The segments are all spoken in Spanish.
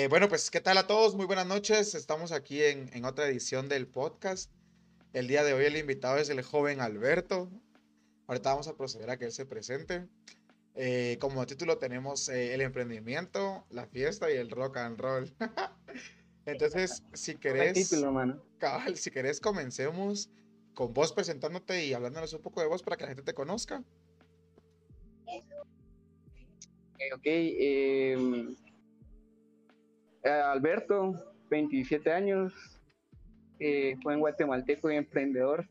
Eh, bueno, pues, ¿qué tal a todos? Muy buenas noches. Estamos aquí en, en, otra edición del podcast. El día de hoy el invitado es el joven Alberto. Ahorita vamos a proceder a que él se presente. Eh, como título tenemos eh, el emprendimiento, la fiesta y el rock and roll. Entonces, si querés, título, mano. Cabal, si querés, comencemos con vos presentándote y hablándonos un poco de vos para que la gente te conozca. Ok, eh, Alberto, 27 años, eh, joven guatemalteco y emprendedor.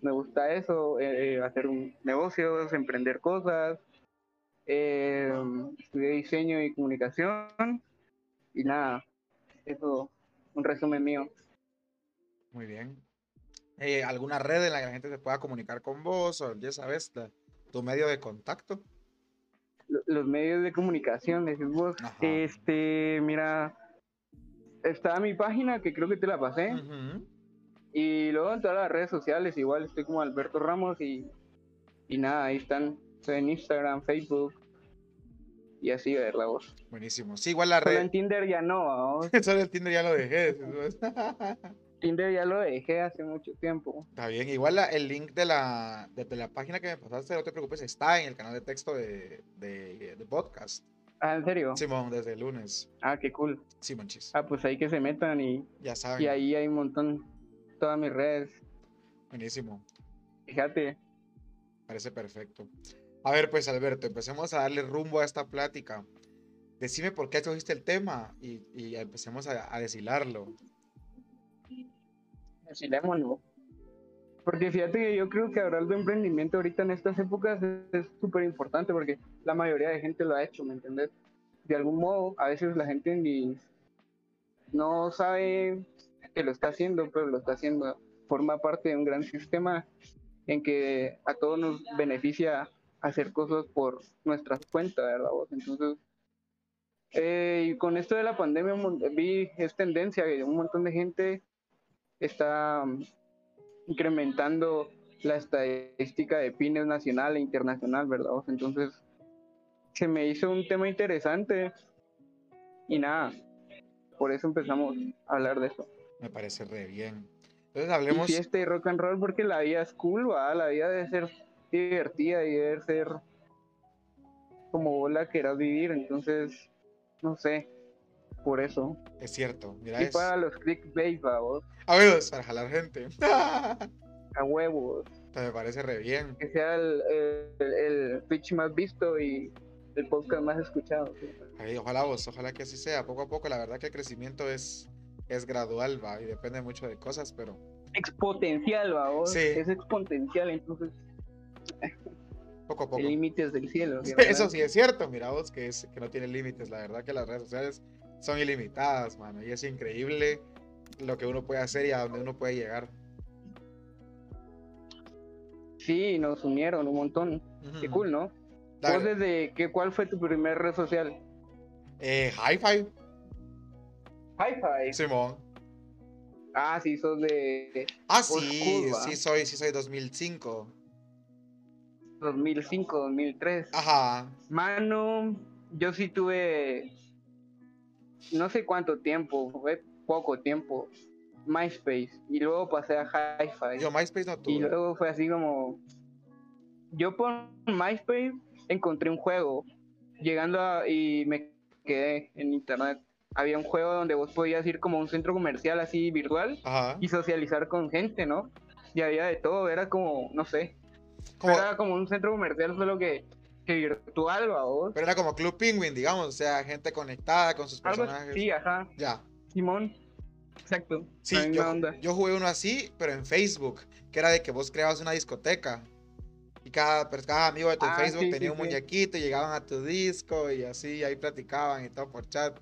Me gusta eso, eh, hacer un negocios, emprender cosas. Eh, estudié diseño y comunicación y nada, eso, un resumen mío. Muy bien. Eh, ¿Alguna red en la que la gente se pueda comunicar con vos o ya sabes, tu medio de contacto? Los medios de comunicación, decís vos. Este, mira, está mi página que creo que te la pasé. Y luego en todas las redes sociales, igual estoy como Alberto Ramos y, y nada, ahí están. Estoy en Instagram, Facebook y así, ver la voz. Buenísimo. Sí, igual la red. Solo en Tinder ya no. Solo en Tinder ya lo dejé. Tinder ya lo dejé hace mucho tiempo. Está bien, igual el link de la, de, la página que me pasaste, no te preocupes, está en el canal de texto de, de, de podcast. Ah, ¿en serio? Simón, desde el lunes. Ah, qué cool. Simón Chis. Ah, pues ahí que se metan y. Ya saben. Y ahí hay un montón. Todas mis redes. Buenísimo. Fíjate. Parece perfecto. A ver, pues Alberto, empecemos a darle rumbo a esta plática. Decime por qué escogiste el tema y, y empecemos a, a deshilarlo. Deshilémoslo. Porque fíjate que yo creo que hablar de emprendimiento ahorita en estas épocas es súper importante porque la mayoría de gente lo ha hecho, ¿me entiendes? De algún modo, a veces la gente ni no sabe que lo está haciendo, pero lo está haciendo. Forma parte de un gran sistema en que a todos nos beneficia hacer cosas por nuestras cuentas, ¿verdad? Entonces, eh, y con esto de la pandemia vi es tendencia que un montón de gente está incrementando la estadística de pymes nacional e internacional, ¿verdad? Entonces, se me hizo un tema interesante y nada, por eso empezamos a hablar de eso. Me parece re bien. Entonces hablemos... Y fiesta y rock and roll porque la vida es cool, ¿va? La vida debe ser divertida y debe ser como vos la querás vivir, entonces, no sé, por eso. Es cierto, mira. Y para los clickbait, vos. A huevos, para jalar gente. a huevos. Me parece re bien. Que sea el, el, pitch más visto y el podcast más escuchado. ojalá vos, ojalá que así sea. Poco a poco, la verdad que el crecimiento es, es gradual, va, y depende mucho de cosas, pero. Exponencial, va, vos. Sí. Es exponencial, entonces. Poco a poco. Límites del cielo. Eso sí es cierto, mira vos, que, es, que no tiene límites. La verdad que las redes sociales son ilimitadas, mano. Y es increíble lo que uno puede hacer y a dónde uno puede llegar. Sí, nos unieron un montón. Qué cool, ¿no? ¿Vos desde qué, cuál fue tu primer red social? Eh, Hi-Fi. Hi-Fi. Simón. Ah, sí, sos de. Ah, sí, sí soy, sí soy 2005. 2005, 2003. Ajá. Mano, yo sí tuve no sé cuánto tiempo, fue poco tiempo, MySpace. Y luego pasé a Hi-Fi. Yo MySpace no tuve. Y luego fue así como... Yo por MySpace encontré un juego. Llegando a, y me quedé en internet. Había un juego donde vos podías ir como a un centro comercial así virtual y socializar con gente, ¿no? Y había de todo, era como, no sé. Era como un centro comercial, solo que virtual, vos. Pero era como Club Penguin, digamos, o sea, gente conectada con sus personajes. sí, ajá. Ya. Simón. Exacto. Sí, yo, jugué uno así, pero en Facebook, que era de que vos creabas una discoteca. Y cada, cada amigo de tu ah, Facebook tenía un muñequito y llegaban a tu disco y así, ahí platicaban y todo por chat.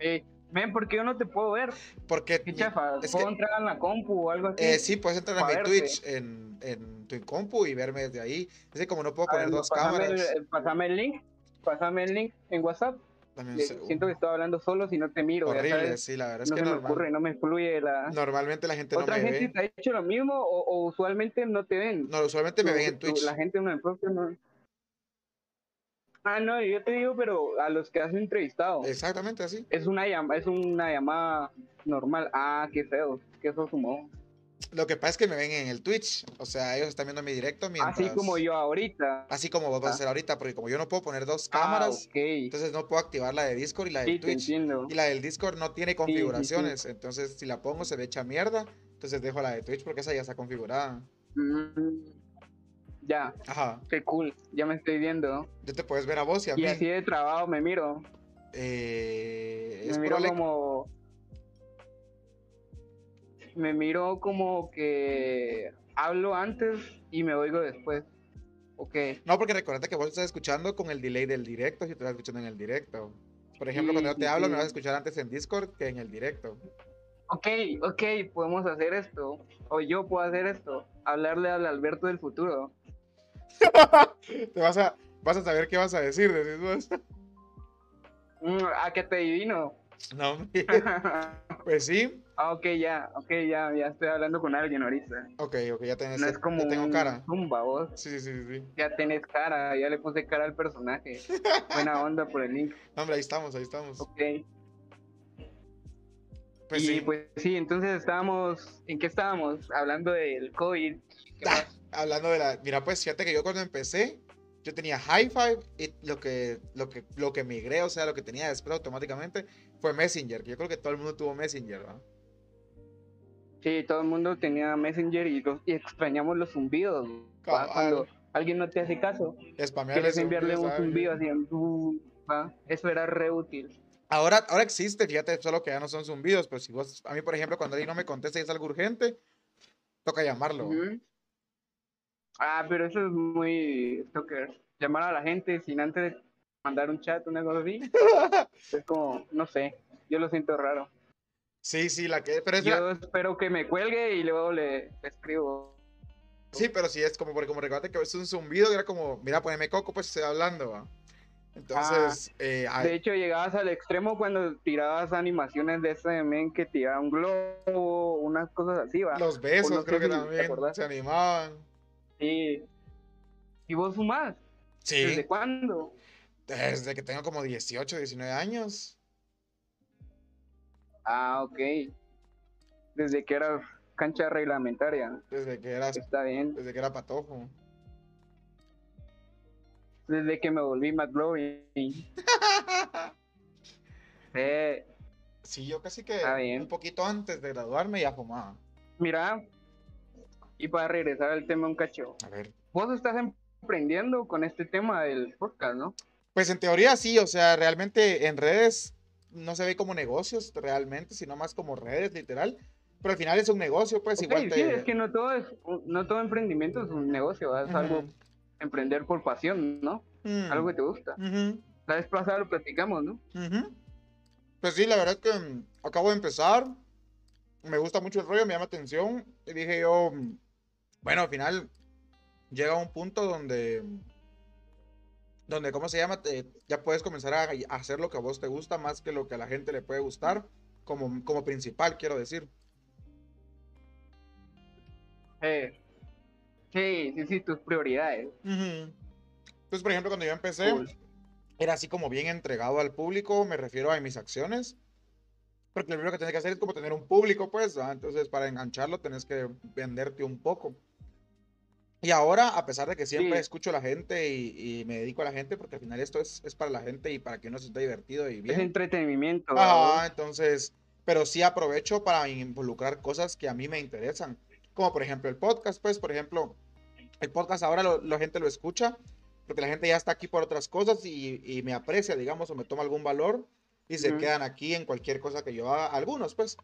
Eh, ven, ¿por qué yo no te puedo ver? Porque. ¿Qué chafa? ¿Puedo entrar en la compu o algo así? Eh, sí, puedes entrar en mi Twitch, en, en, tu compu y verme desde ahí. Es que como no puedo poner dos cámaras. El, pásame el link, pásame el link en WhatsApp. siento que estoy hablando solo si no te miro. Horrible, sí, la verdad es no que no me ocurre, no me fluye la. Normalmente la gente no me ve. ¿Otra gente te ha hecho lo mismo o, usualmente no te ven? No, usualmente me ven en Twitch. La gente no, propio no. Ah, no, yo te digo, pero a los que has entrevistado. Exactamente así. Es una, llamada, es una llamada normal. Ah, qué feo. Que eso sumó. Lo que pasa es que me ven en el Twitch. O sea, ellos están viendo mi directo mientras... Así como yo ahorita. Así como vos vas a Ah. hacer ahorita, porque como yo no puedo poner dos Ah, cámaras, ok. entonces no puedo activar la de Discord y la de Sí, Twitch. entiendo. Y la del Discord no tiene sí, sí. configuraciones. Entonces, si la pongo, se le echa mierda. Entonces dejo la de Twitch porque esa ya está configurada. Mm, ya, Ajá. qué cool. Ya me estoy viendo. Yo te puedes ver a vos y a Y mí. así de trabajo me miro. Eh, Me es miro probable- como. Me miro como que hablo antes y me oigo después. Ok. No, porque recuerda que vos estás escuchando con el delay del directo si te estás escuchando en el directo. Por ejemplo, Sí, cuando yo te sí, hablo, me vas a escuchar antes en Discord que en el directo. Ok, ok, podemos hacer esto. O yo puedo hacer esto. Hablarle al Alberto del futuro. Te vas a, vas a saber qué vas a decir, decís vos. Mm, ¿A qué te adivino? No, pues sí. ah, ok, ya, ok, ya, ya estoy hablando con alguien ahorita. Ok, ok, ya tenés, No ya es como tengo un cara. zumba, vos. Sí, sí, sí, sí. Ya tenés cara, ya le puse cara al personaje. Buena onda por el link. Hombre, ahí estamos, ahí estamos. Ok. Pues y sí. pues sí, entonces estábamos, ¿en qué estábamos? Hablando del COVID. ¿qué Ah, más? Hablando de la. Mira, pues fíjate que yo cuando empecé, yo tenía high five y lo que, lo que, lo que migré, o sea, lo que tenía después automáticamente fue Messenger. Que yo creo que todo el mundo tuvo Messenger, ¿no? Sí, todo el mundo tenía Messenger y, los- y extrañamos los zumbidos. Cuando alguien no te hace caso, quieres enviarle un zumbido así. Eso era re útil. Ahora, ahora existe, fíjate, solo que ya no son zumbidos, pero si vos, a mí, por ejemplo, cuando alguien no me contesta y es algo urgente, toca llamarlo. Ujú. Ah, pero eso es muy stalker. Llamar a la gente sin antes mandar un chat, una cosa así. es como, no sé, yo lo siento raro. Sí, sí, la que. Pero es la- Yo espero que me cuelgue y luego le escribo. Sí, pero sí es como, porque como recuerda que es un zumbido, que era como, mira, poneme coco, pues estoy hablando, ¿va? Entonces, eh, ay, De hecho, llegabas al extremo cuando tirabas animaciones de ese men que tiraba un globo, unas cosas así, va. los besos no creo que si también se animaban. Sí. ¿Y vos fumás? ¿Desde Sí, cuándo? desde que tengo como 18, 19 años. Ah, ok. Desde que era cancha reglamentaria. Desde que era, Está bien. desde que era patojo. Desde que me volví McLovin. Eh, Sí, yo casi que un poquito antes de graduarme ya fumaba. mira, y para regresar al tema un cacho. A ver. Vos estás emprendiendo con este tema del podcast, ¿no? Pues en teoría sí, o sea, realmente en redes no se ve como negocios realmente, sino más como redes, literal. Pero al final es un negocio, pues Ok, igual te... sí, es que no todo es, no todo emprendimiento es un negocio, es algo emprender por pasión, ¿no? Mm, Algo que te gusta. La vez pasada lo platicamos, ¿no? Pues sí, la verdad es que mm, acabo de empezar. Me gusta mucho el rollo, me llama atención. Y dije yo, mm, bueno, al final llega un punto donde, donde ¿cómo se llama? Te- ya puedes comenzar a, a hacer lo que a vos te gusta más que lo que a la gente le puede gustar, como, como principal, quiero decir. Eh, sí, sí, sí, tus prioridades. Ujú. Entonces, por ejemplo, cuando yo empecé, Cool. era así como bien entregado al público, me refiero a mis acciones. Porque lo primero que tienes que hacer es como tener un público, pues, ¿va? Entonces, para engancharlo, tenés que venderte un poco. Y ahora, a pesar de que siempre Sí. escucho a la gente y, y me dedico a la gente, porque al final esto es, es para la gente y para que uno se esté divertido y Es bien. entretenimiento. Ajá, ¿verdad? entonces, pero sí aprovecho para involucrar cosas que a mí me interesan. Como por ejemplo el podcast, pues, por ejemplo, el podcast ahora lo- la gente lo escucha porque la gente ya está aquí por otras cosas y, y me aprecia, digamos, o me toma algún valor y se Ujú. quedan aquí en cualquier cosa que yo haga. Algunos, pues.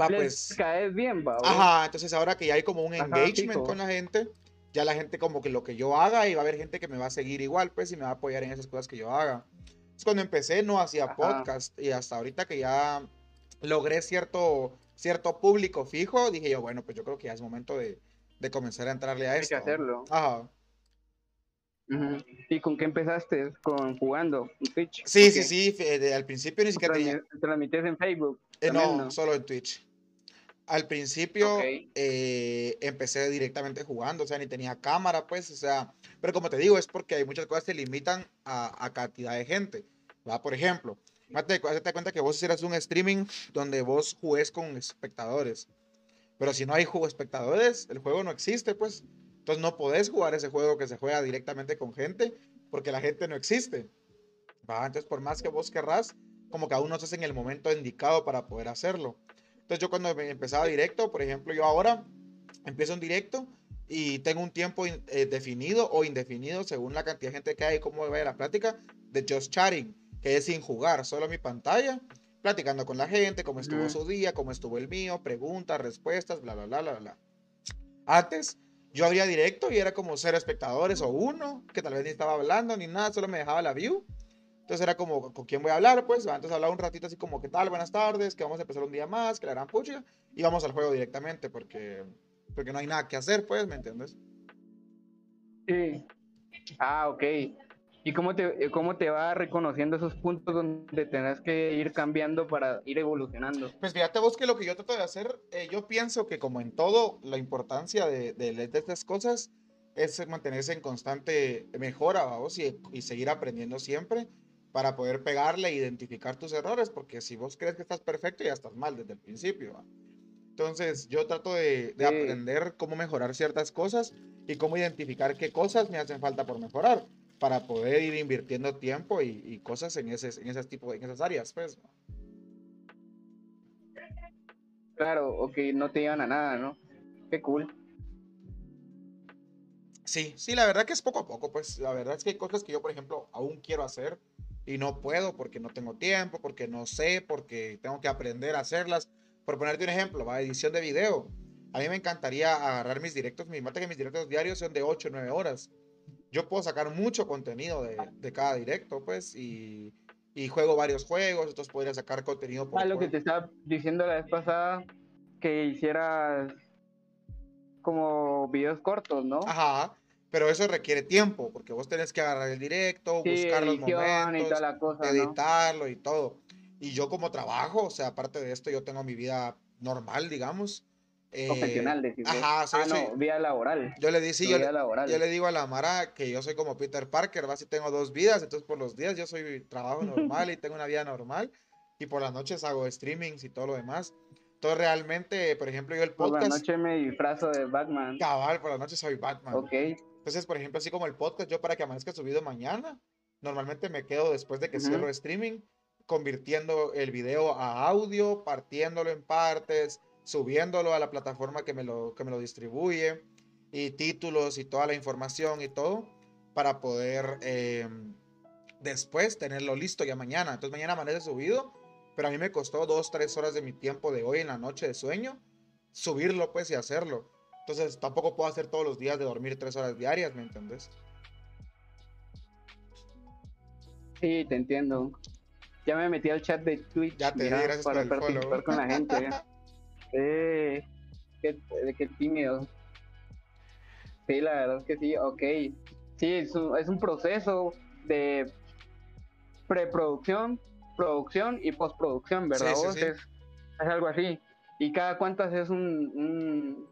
Va, Les pues. caes bien, va. Ajá, entonces ahora que ya hay como un Ajá, engagement fijo. con la gente, ya la gente como que lo que yo haga y va a haber gente que me va a seguir igual, pues, y me va a apoyar en esas cosas que yo haga. Entonces, cuando empecé no hacía Ajá. podcast y hasta ahorita que ya logré cierto, cierto público fijo, dije yo, bueno, pues yo creo que ya es momento de, de comenzar a entrarle a Hay esto. que hacerlo. Ajá. ¿Y con qué empezaste? Con jugando en Twitch. Sí, Ok. sí, sí, al principio ni siquiera tenía, Transmi- Transmites en Facebook. eh, no, ¿no? solo en Twitch. Al principio eh, empecé directamente jugando, o sea, ni tenía cámara, pues, o sea, pero como te digo, es porque hay muchas cosas que limitan a, a cantidad de gente. ¿va? Por ejemplo, Hazte cuenta que vos hicieras un streaming donde vos jugués con espectadores. Pero si no hay juego espectadores, el juego no existe, pues. Entonces no podés jugar ese juego que se juega directamente con gente porque la gente no existe. ¿va? Entonces, por más que vos querrás, como que aún no estás en el momento indicado para poder hacerlo. Entonces, yo cuando empezaba directo, por ejemplo, yo ahora empiezo un directo y tengo un tiempo eh, definido o indefinido según la cantidad de gente que hay y cómo vaya la plática de just chatting que es sin jugar, solo mi pantalla, platicando con la gente, cómo estuvo su día, cómo estuvo el mío, preguntas, respuestas, bla, bla, bla, bla, bla. Antes yo abría directo y era como ser espectadores o uno, que tal vez ni estaba hablando ni nada, solo me dejaba la view. Entonces era como, ¿con quién voy a hablar? Pues antes hablaba un ratito así como, ¿qué tal? Buenas tardes, que vamos a empezar un día más, que la gran pucha, y vamos al juego directamente porque, porque no hay nada que hacer, pues, ¿me entiendes? Sí. Ah, ok. ¿Y cómo te, cómo te va reconociendo esos puntos donde tenés que ir cambiando para ir evolucionando? Pues fíjate vos que lo que yo trato de hacer, eh, yo pienso que como en todo, la importancia de, de, estas cosas es mantenerse en constante mejora, vos, y, y, seguir aprendiendo siempre para poder pegarle e identificar tus errores, porque si vos crees que estás perfecto, ya estás mal desde el principio. Entonces, yo trato de, de aprender cómo mejorar ciertas cosas y cómo identificar qué cosas me hacen falta por mejorar para poder ir invirtiendo tiempo y, cosas en ese, en ese tipo, en esas áreas, pues. Claro, o que no te llevan a nada, ¿no? Qué cool. Sí, sí, la verdad que es poco a poco, pues la verdad es que hay cosas que yo, por ejemplo, aún quiero hacer y no puedo porque no tengo tiempo, porque no sé, porque tengo que aprender a hacerlas. Por ponerte un ejemplo, va, edición de video. A mí me encantaría agarrar mis directos, mi mata que mis directos diarios son de 8 o 9 horas yo puedo sacar mucho contenido de, de cada directo, pues, y, y, juego varios juegos, entonces podría sacar contenido por Ah, lo que te estaba diciendo la vez pasada, que hicieras como videos cortos, ¿no? Ajá, pero eso requiere tiempo, porque vos tenés que agarrar el directo, buscar los momentos, editarlo y todo. Y yo como trabajo, o sea, aparte de esto, yo tengo mi vida normal, digamos, profesional, eh, Ajá, ah, no, vía laboral. Yo le, di, yo, yo, le digo a la Mara que yo soy como Peter Parker, ¿va? Si tengo dos vidas, entonces por los días yo soy trabajo normal y tengo una vida normal, y por las noches hago streamings y todo lo demás. Entonces realmente, por ejemplo, yo el podcast... Por la noche me disfrazo de Batman. Cabal, por la noche soy Batman. Ok. Entonces, por ejemplo, así como el podcast, yo para que amanezca subido mañana, normalmente me quedo después de que cierro streaming, convirtiendo el video a audio, partiéndolo en partes, subiéndolo a la plataforma que me lo, que me lo distribuye y títulos y toda la información y todo para poder eh, después tenerlo listo ya mañana. Entonces mañana amanece subido, pero a mí me costó dos, tres horas de mi tiempo de hoy en la noche de sueño subirlo pues y hacerlo. Entonces tampoco puedo hacer todos los días de dormir tres horas diarias, ¿me entendés? Sí, te entiendo. Ya me metí al chat de Twitch ya te para participar con la gente. Eh, qué, qué tímido. Sí, la verdad es que sí, ok. Sí, es un, es un proceso de preproducción, producción y postproducción, ¿verdad? Es, algo así. ¿Y cada cuántas es un, un,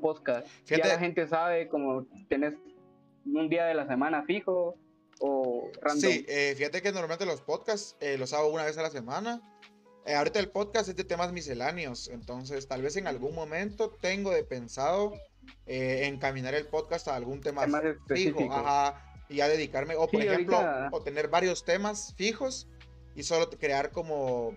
podcast? Ya la gente sabe como tenés un día de la semana fijo o random. Sí, eh, fíjate que normalmente los podcasts eh, los hago una vez a la semana eh, ahorita el podcast es de temas misceláneos, entonces tal vez en algún momento tengo de pensado eh, encaminar el podcast a algún tema fijo, y a dedicarme, o por ejemplo, o tener varios temas fijos y solo crear como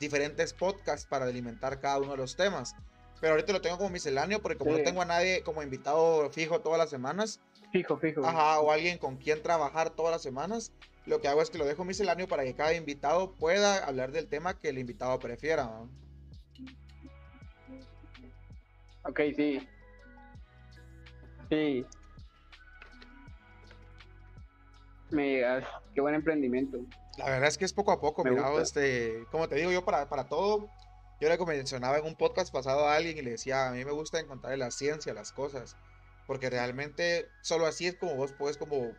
diferentes podcasts para alimentar cada uno de los temas. Pero ahorita lo tengo como misceláneo porque como no tengo a nadie como invitado fijo todas las semanas. Fijo, fijo. Ajá, o alguien con quien trabajar todas las semanas lo que hago es que lo dejo misceláneo para que cada invitado pueda hablar del tema que el invitado prefiera. Ok, sí. Sí. Me qué buen emprendimiento. La verdad es que es poco a poco, mira, este, como te digo yo, para, para todo, yo le mencionaba en un podcast pasado a alguien y le decía, a mí me gusta encontrar la ciencia, las cosas, porque realmente solo así es como vos puedes como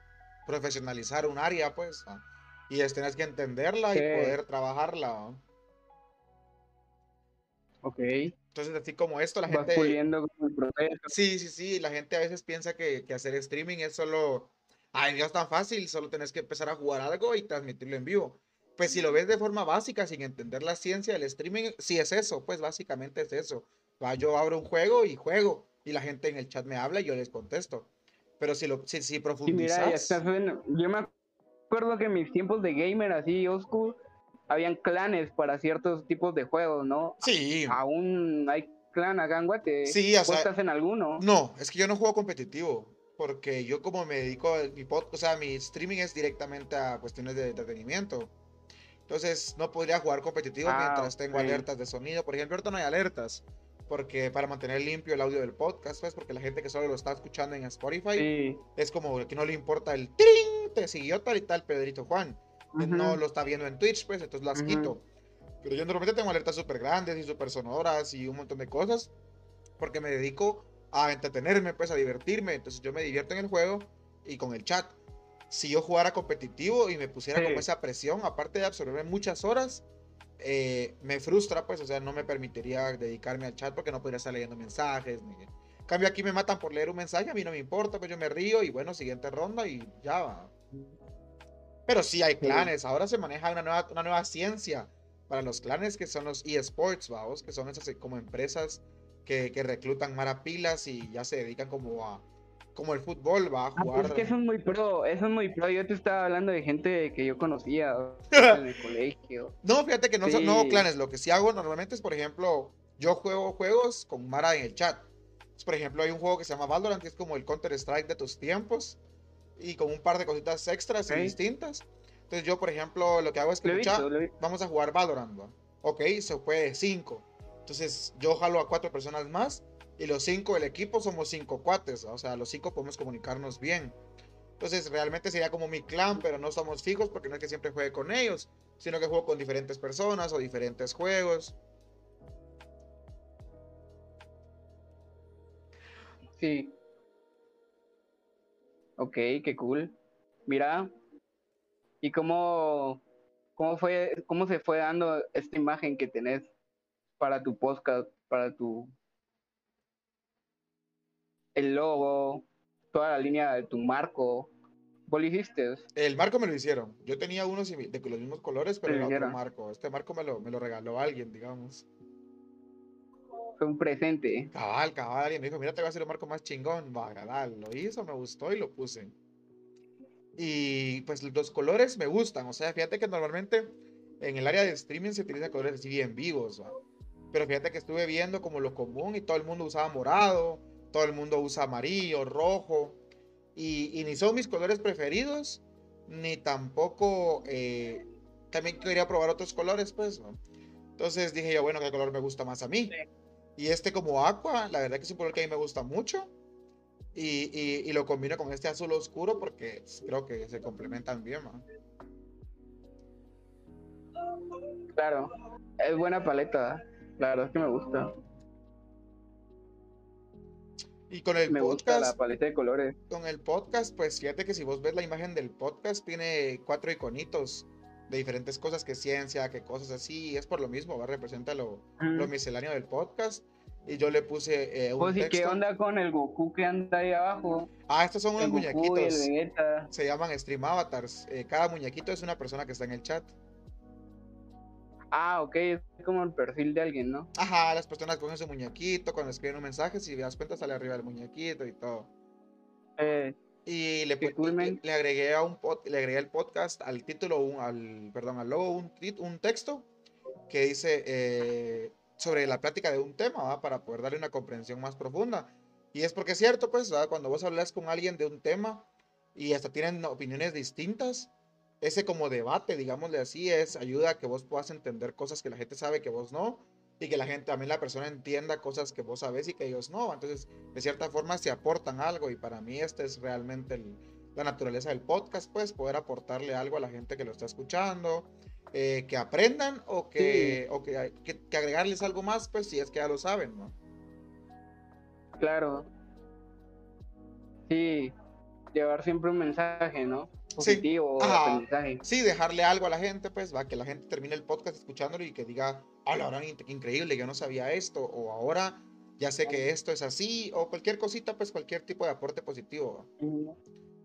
profesionalizar un área, pues. Y es, tienes que entenderla y poder trabajarla. Ok. Entonces, así como esto, la Vas gente... puliendo como el proceso. Sí, sí, sí, la gente a veces piensa que, que hacer streaming es solo, ay, no es tan fácil, solo tenés que empezar a jugar algo y transmitirlo en vivo. Pues si lo ves de forma básica, sin entender la ciencia del streaming, sí es eso, pues básicamente es eso. Va, yo abro un juego y juego, y la gente en el chat me habla y yo les contesto. Pero si, lo, si, si Sí, mira, profundizas, estás viendo- Yo me acuerdo que en mis tiempos de gamer así, school, habían clanes para ciertos tipos de juegos, ¿no? sí, Aún hay clan acá en Guate. Sí, o ¿Vos sea, en alguno? No, es que yo no juego competitivo, porque yo como me dedico a mi pod, o sea, mi streaming es directamente a cuestiones de entretenimiento. Entonces, no podría jugar competitivo Ah, mientras tengo ok. alertas de sonido. Por ejemplo, ahorita no hay alertas, porque para mantener limpio el audio del podcast, pues, porque la gente que solo lo está escuchando en Spotify Sí. es como que no le importa el tring, te siguió tal y tal Pedrito Juan. No Ujú. lo está viendo en Twitch, pues, entonces las Ujú. quito. Pero yo normalmente tengo alertas súper grandes y súper sonoras y un montón de cosas, porque me dedico a entretenerme, pues, a divertirme. Entonces yo me divierto en el juego y con el chat. Si yo jugara competitivo y me pusiera Sí. como esa presión, aparte de absorber muchas horas, eh, me frustra, pues, o sea, no me permitiría dedicarme al chat porque no podría estar leyendo mensajes. Ni... En cambio, aquí me matan por leer un mensaje, a mí no me importa, pues yo me río y bueno, siguiente ronda y ya va. Pero sí hay clanes, ahora se maneja una nueva, una nueva ciencia para los clanes que son los eSports, vamos, que son esas eh, como empresas que, que reclutan marapilas y ya se dedican como a como el fútbol, va a Ah, pues jugar. es que eso es muy pro, eso es muy pro. Yo te estaba hablando de gente que yo conocía en el colegio. No, fíjate que no son no Sí. clanes, lo que sí hago normalmente es, por ejemplo, yo juego juegos con Mara en el chat. Entonces, por ejemplo, hay un juego que se llama Valorant, que es como el Counter Strike de tus tiempos y con un par de cositas extras y distintas. Entonces yo, por ejemplo, lo que hago es que visto, visto. vamos a jugar Valorant, ¿va? Ok, se puede 5. Entonces yo jalo a cuatro personas más y los cinco del equipo somos cinco cuates, o sea, los cinco podemos comunicarnos bien. Entonces realmente sería como mi clan, pero no somos fijos porque no es que siempre juegue con ellos, sino que juego con diferentes personas o diferentes juegos. Sí. Ok, qué cool. Mira, ¿y cómo, cómo fue, cómo se fue dando esta imagen que tenés para tu podcast, para tu el logo, toda la línea de tu marco? ¿Vos lo hiciste? El marco me lo hicieron. Yo tenía unos simi- de los mismos colores, pero era otro marco. Este marco me lo, me lo regaló alguien, digamos. Fue un presente. Cabal, cabal, alguien me dijo, mira, te voy a hacer un marco más chingón. Va, cabal, lo hizo, me gustó y lo puse. Y pues los colores me gustan. O sea, fíjate que normalmente en el área de streaming se utilizan colores así bien vivos. ¿va? Pero fíjate que estuve viendo como lo común y todo el mundo usaba morado, todo el mundo usa amarillo, rojo. Y, y ni son mis colores preferidos, ni tampoco eh, también quería probar otros colores, pues. ¿no? Entonces dije yo, bueno, ¿qué color me gusta más a mí? Y este como aqua, la verdad que es un color que a mí me gusta mucho. Y, y- y lo combino con este azul oscuro porque creo que se complementan bien. ¿no? Claro, es buena paleta. La verdad es que me gusta. Y con el Me gusta la podcast, paleta de colores. con el podcast, pues fíjate que si vos ves la imagen del podcast, tiene cuatro iconitos de diferentes cosas, que ciencia, que cosas así. y es por lo mismo, ¿va? representa lo, lo Mm. misceláneo del podcast. Y yo le puse eh, un Pues, ¿y qué texto. onda con el Goku que anda ahí abajo? Ah, estos son unos El Goku y el muñequitos. Se llaman Stream Avatars. Eh, cada muñequito es una persona que está en el chat. Ah, ok, es como el perfil de alguien, ¿no? Ajá, las personas cogen su muñequito cuando escriben un mensaje, si das cuenta sale arriba el muñequito y todo. Eh, Y le, cool, le, agregué a un pod- le agregué al podcast, al título, un, al, perdón, al logo, un, un texto que dice eh, sobre la plática de un tema, ¿va? para poder darle una comprensión más profunda. Y es porque es cierto, pues, ¿va? cuando vos hablas con alguien de un tema y hasta tienen opiniones distintas, ese como debate, digámosle así, es ayuda a que vos puedas entender cosas que la gente sabe que vos no, y que la gente, también la persona entienda cosas que vos sabes y que ellos no. Entonces, de cierta forma, se aportan algo, y para mí este es realmente el- la naturaleza del podcast, pues, poder aportarle algo a la gente que lo está escuchando, eh, que aprendan o, que, o que, que- que agregarles algo más, pues, si es que ya lo saben, ¿no? claro. Sí, llevar siempre un mensaje, ¿no? Positivo, Ajá. aprendizaje. Sí, dejarle algo a la gente, pues, va, que la gente termine el podcast escuchándolo y que diga, ah, la verdad, in- increíble, yo no sabía esto, o ahora ya sé que esto es así, o cualquier cosita, pues, cualquier tipo de aporte positivo. ¿va?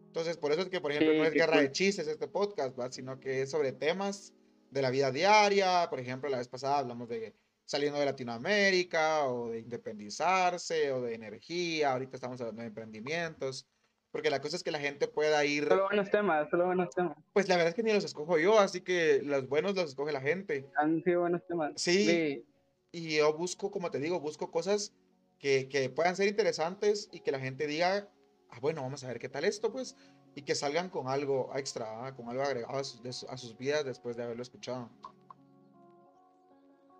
Entonces, por eso es que, por ejemplo, Sí, no es guerra de chistes este podcast, ¿va? sino que es sobre temas de la vida diaria. Por ejemplo, la vez pasada hablamos de saliendo de Latinoamérica, o de independizarse, o de energía. Ahorita estamos hablando de emprendimientos. Porque la cosa es que la gente pueda ir. Solo buenos temas, solo buenos temas. Pues la verdad es que ni los escojo yo, así que los buenos los escoge la gente. Han sido buenos temas. Sí. Y yo busco, como te digo, busco cosas que, que puedan ser interesantes y que la gente diga, ah, bueno, vamos a ver qué tal esto, pues, y que salgan con algo extra, ¿ah? con algo agregado a sus, de su- a sus vidas después de haberlo escuchado.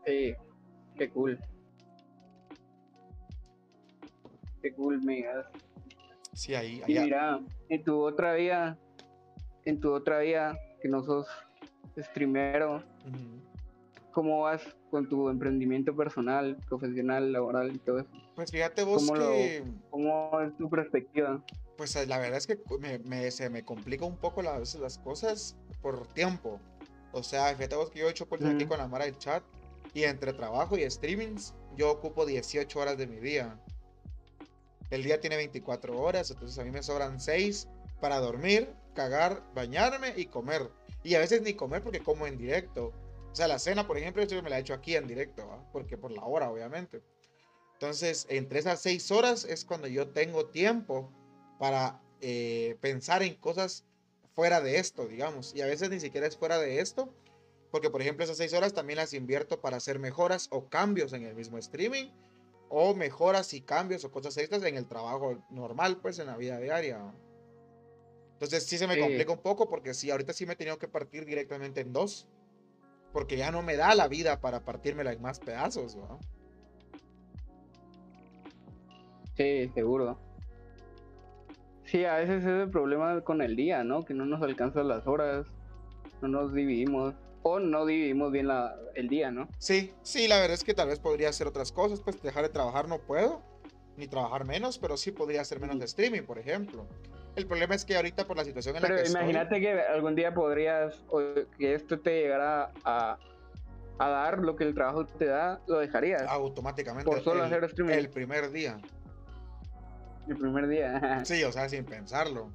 Sí, qué cool. Qué cool, megas. Sí, ahí, Y ahí- mira, en tu otra vida, en tu otra vida, que no sos streamero, Ujú. ¿cómo vas con tu emprendimiento personal, profesional, laboral y todo eso? Pues fíjate vos ¿Cómo lo- que, ¿Cómo es tu perspectiva? pues la verdad es que me, me- se me complica un poco a veces las cosas por tiempo. O sea, fíjate vos que yo he hecho cosas aquí Ujú. con la Mara del chat y entre trabajo y streamings yo ocupo 18 horas de mi día. El día tiene 24 horas, entonces a mí me sobran 6 para dormir, cagar, bañarme y comer. Y a veces ni comer porque como en directo. O sea, la cena, por ejemplo, yo me la he hecho aquí en directo, ¿va? porque por la hora, obviamente. Entonces, entre esas 6 horas es cuando yo tengo tiempo para eh, pensar en cosas fuera de esto, digamos. Y a veces ni siquiera es fuera de esto, porque por ejemplo esas 6 horas también las invierto para hacer mejoras o cambios en el mismo streaming, o mejoras y cambios o cosas extras en el trabajo normal, pues en la vida diaria. Entonces sí se me Sí. complica un poco porque sí, ahorita sí me he tenido que partir directamente en dos, porque ya no me da la vida para partírmela en más pedazos, ¿no? Sí, seguro. Sí, a veces es el problema con el día, ¿no? Que no nos alcanzan las horas, no nos dividimos, o no dividimos bien la, el día, ¿no? Sí, sí, la verdad es que tal vez podría hacer otras cosas, pues dejar de trabajar no puedo, ni trabajar menos, pero sí podría hacer menos de streaming, por ejemplo. El problema es que ahorita por la situación en la Pero que estoy, imagínate que algún día podrías, o que esto te llegara a, a dar lo que el trabajo te da, lo dejarías automáticamente por solo el, hacer streaming el primer día. el primer día. Sí, o sea, sin pensarlo.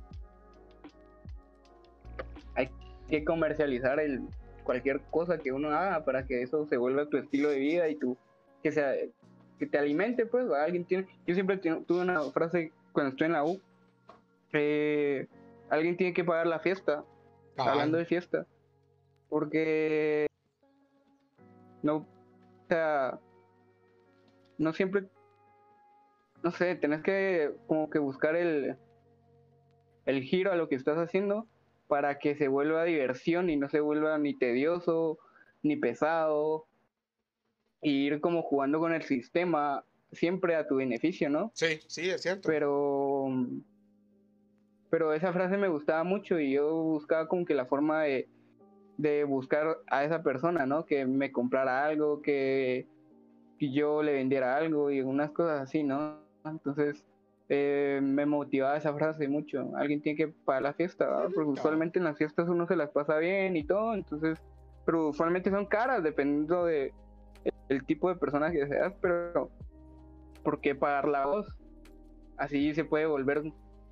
Hay que comercializar el cualquier cosa que uno haga para que eso se vuelva tu estilo de vida y tu que sea que te alimente pues ¿va? alguien tiene yo siempre tu- tuve una frase cuando estoy en la U eh, alguien tiene que pagar la fiesta hablando de fiesta porque no o sea no siempre no sé tenés que como que buscar el el giro a lo que estás haciendo para que se vuelva diversión y no se vuelva ni tedioso ni pesado y ir como jugando con el sistema siempre a tu beneficio, ¿no? Sí, sí, es cierto. Pero pero esa frase me gustaba mucho y yo buscaba como que la forma de, de buscar a esa persona, ¿no? Que me comprara algo, que, que yo le vendiera algo y unas cosas así, ¿no? Entonces eh, me motivaba esa frase mucho. Alguien tiene que pagar la fiesta, ¿verdad? porque usualmente en las fiestas uno se las pasa bien y todo, entonces, pero usualmente son caras dependiendo de el tipo de persona que seas, pero ¿por qué pagar la voz? Así se puede volver,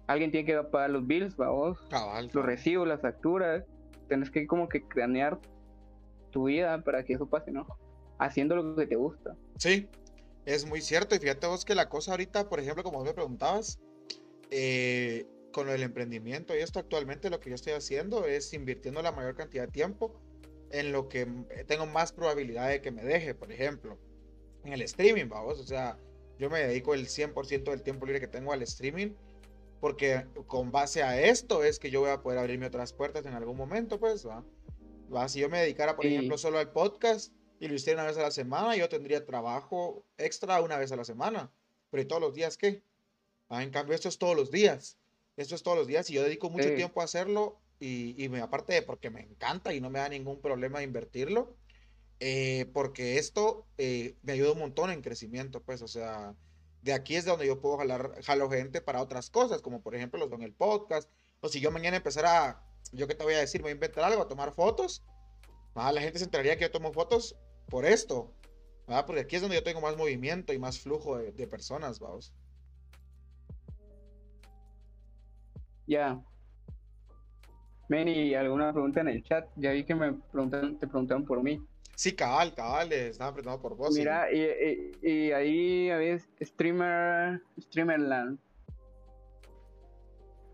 alguien tiene que pagar los bills. Cabal. los recibos, las facturas, tenés que como que cranear tu vida para que eso pase, ¿no? Haciendo lo que te gusta. Sí, es muy cierto. Y fíjate vos que la cosa ahorita, por ejemplo, como vos me preguntabas, eh, con el emprendimiento y esto actualmente lo que yo estoy haciendo es invirtiendo la mayor cantidad de tiempo en lo que m- tengo más probabilidad de que me deje, por ejemplo, en el streaming, vamos. O sea, yo me dedico el 100% del tiempo libre que tengo al streaming porque con base a esto es que yo voy a poder abrirme otras puertas en algún momento, pues, ¿va? ¿Va? Si yo me dedicara, por Sí. ejemplo, solo al podcast y lo hiciera una vez a la semana, yo tendría trabajo extra una vez a la semana. Pero ¿y todos los días qué? Ah, en cambio, esto es todos los días. Esto es todos los días y yo dedico mucho Sí. tiempo a hacerlo y, y me, aparte de porque me encanta y no me da ningún problema invertirlo, eh, porque esto eh, me ayuda un montón en crecimiento, pues, o sea, de aquí es de donde yo puedo jalar, jalo gente para otras cosas, como por ejemplo los en el podcast, o si yo mañana empezara a, yo qué te voy a decir, me voy a inventar algo, a tomar fotos. Ah, la gente se enteraría que yo tomo fotos por esto. ¿verdad? Porque aquí es donde yo tengo más movimiento y más flujo de, de personas, vamos. Ya. Meni, ¿alguna pregunta en el chat? Ya vi que me preguntan, te preguntaron por mí. Sí, cabal, cabal, estaba preguntando por vos. Mira, y, y, y ahí había streamer, streamerland.